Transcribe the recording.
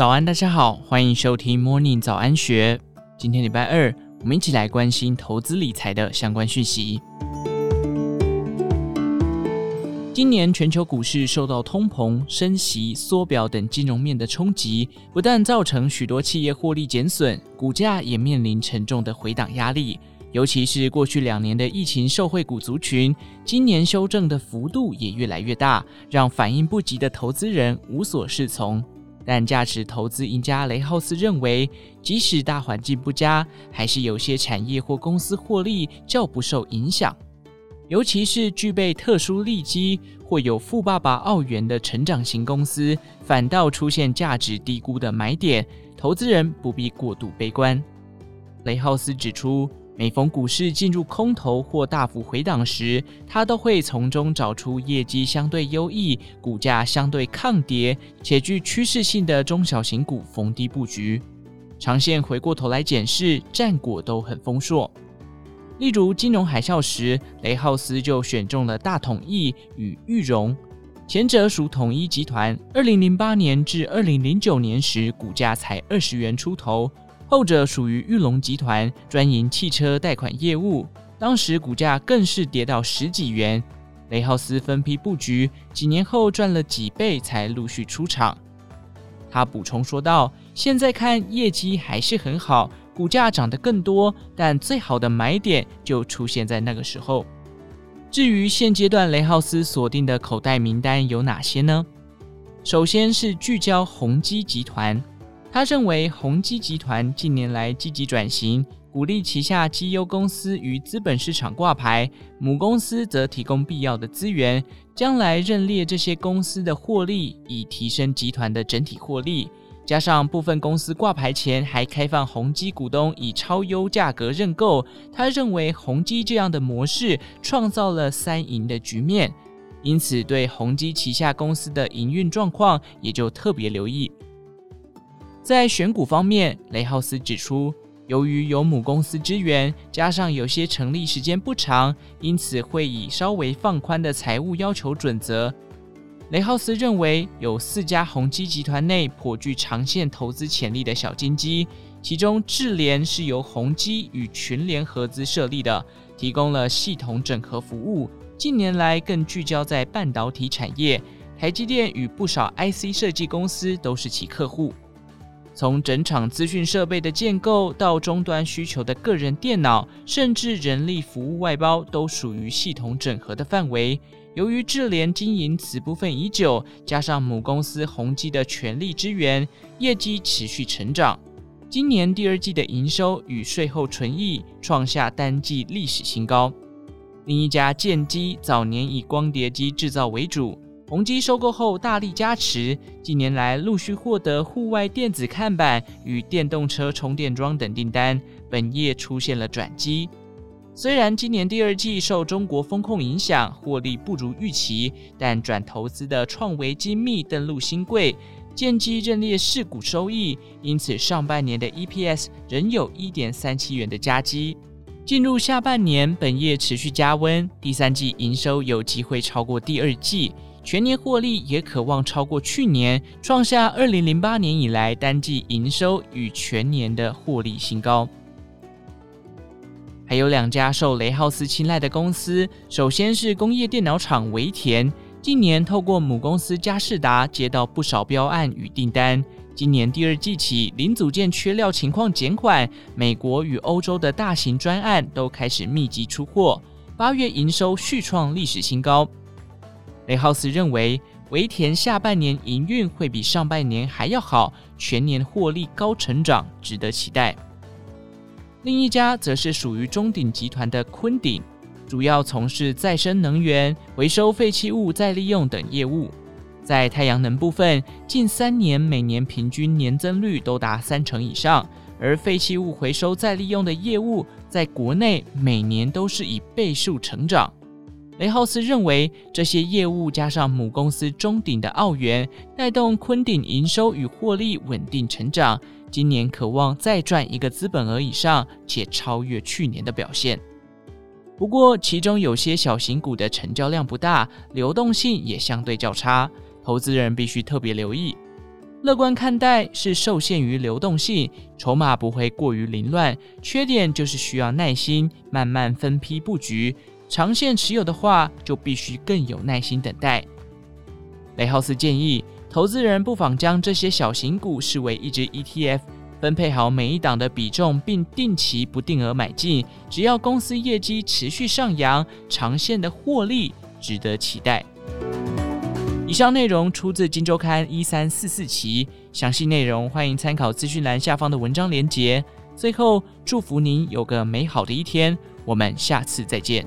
早安，大家好，欢迎收听 Morning 早安学。今天礼拜二，我们一起来关心投资理财的相关讯息。今年全球股市受到通膨、升息、缩表等金融面的冲击，不但造成许多企业获利减损，股价也面临沉重的回档压力。尤其是过去两年的疫情受惠股族群，今年修正的幅度也越来越大，让反应不及的投资人无所适从。但价值投资赢家雷浩斯认为，即使大环境不佳，还是有些产业或公司获利较不受影响。尤其是具备特殊利基或有富爸爸澳元的成长型公司，反倒出现价值低估的买点，投资人不必过度悲观。雷浩斯指出，每逢股市进入空头或大幅回档时，他都会从中找出业绩相对优异、股价相对抗跌且具趋势性的中小型股逢低布局。长线回过头来检视，战果都很丰硕。例如金融海啸时，雷浩斯就选中了大统一与裕融，前者属统一集团，二零零八年至二零零九年时股价才二十元出头。后者属于玉龙集团，专营汽车贷款业务，当时股价更是跌到十几元。雷浩斯分批布局，几年后赚了几倍，才陆续出场。他补充说道：“现在看业绩还是很好，股价涨得更多，但最好的买点就出现在那个时候。”至于现阶段雷浩斯锁定的口袋名单有哪些呢？首先是聚焦宏基集团。他认为宏基集团近年来积极转型，鼓励旗下绩优公司于资本市场挂牌，母公司则提供必要的资源，将来认列这些公司的获利，以提升集团的整体获利。加上部分公司挂牌前还开放宏基股东以超优价格认购，他认为宏基这样的模式创造了三赢的局面，因此对宏基旗下公司的营运状况也就特别留意。在选股方面，雷浩斯指出，由于有母公司支援，加上有些成立时间不长，因此会以稍微放宽的财务要求准则。雷浩斯认为，有四家宏基集团内颇具长线投资潜力的小金鸡，其中智联是由宏基与群联合资设立的，提供了系统整合服务，近年来更聚焦在半导体产业，台积电与不少 IC 设计公司都是其客户。从整场资讯设备的建构到终端需求的个人电脑，甚至人力服务外包，都属于系统整合的范围。由于智联经营此部分已久，加上母公司宏基的全力支援，业绩持续成长。今年第二季的营收与税后纯益创下单季历史新高。另一家建机早年以光碟机制造为主。宏基收购后大力加持，近年来陆续获得户外电子看板与电动车充电桩等订单，本业出现了转机。虽然今年第二季受中国风控影响，获利不如预期，但转投资的创维精密登陆新贵，建机认列市股收益，因此上半年的 EPS 仍有一点三七元的佳绩。进入下半年，本业持续加温，第三季营收有机会超过第二季。全年获利也可望超过去年，创下二零零八年以来单季营收与全年的获利新高。还有两家受雷浩斯青睐的公司，首先是工业电脑厂维田，近年透过母公司佳士达接到不少标案与订单。今年第二季起，零组件缺料情况减缓，美国与欧洲的大型专案都开始密集出货，八月营收续创历史新高。雷浩斯认为，维田下半年营运会比上半年还要好，全年获利高成长，值得期待。另一家则是属于中鼎集团的昆鼎，主要从事再生能源、回收废弃物再利用等业务。在太阳能部分，近三年每年平均年增率都达三成以上，而废弃物回收再利用的业务，在国内每年都是以倍数成长。雷浩斯认为，这些业务加上母公司中鼎的澳元，带动昆鼎营收与获利稳定成长。今年可望再赚一个资本额以上，且超越去年的表现。不过，其中有些小型股的成交量不大，流动性也相对较差，投资人必须特别留意。乐观看待是受限于流动性，筹码不会过于凌乱。缺点就是需要耐心，慢慢分批布局。长线持有的话，就必须更有耐心等待。雷浩斯建议，投资人不妨将这些小型股视为一支 ETF，分配好每一档的比重，并定期不定额买进。只要公司业绩持续上扬，长线的获利值得期待。以上内容出自《金周刊》一三四四期，详细内容欢迎参考资讯栏下方的文章连结。最后，祝福您有个美好的一天，我们下次再见。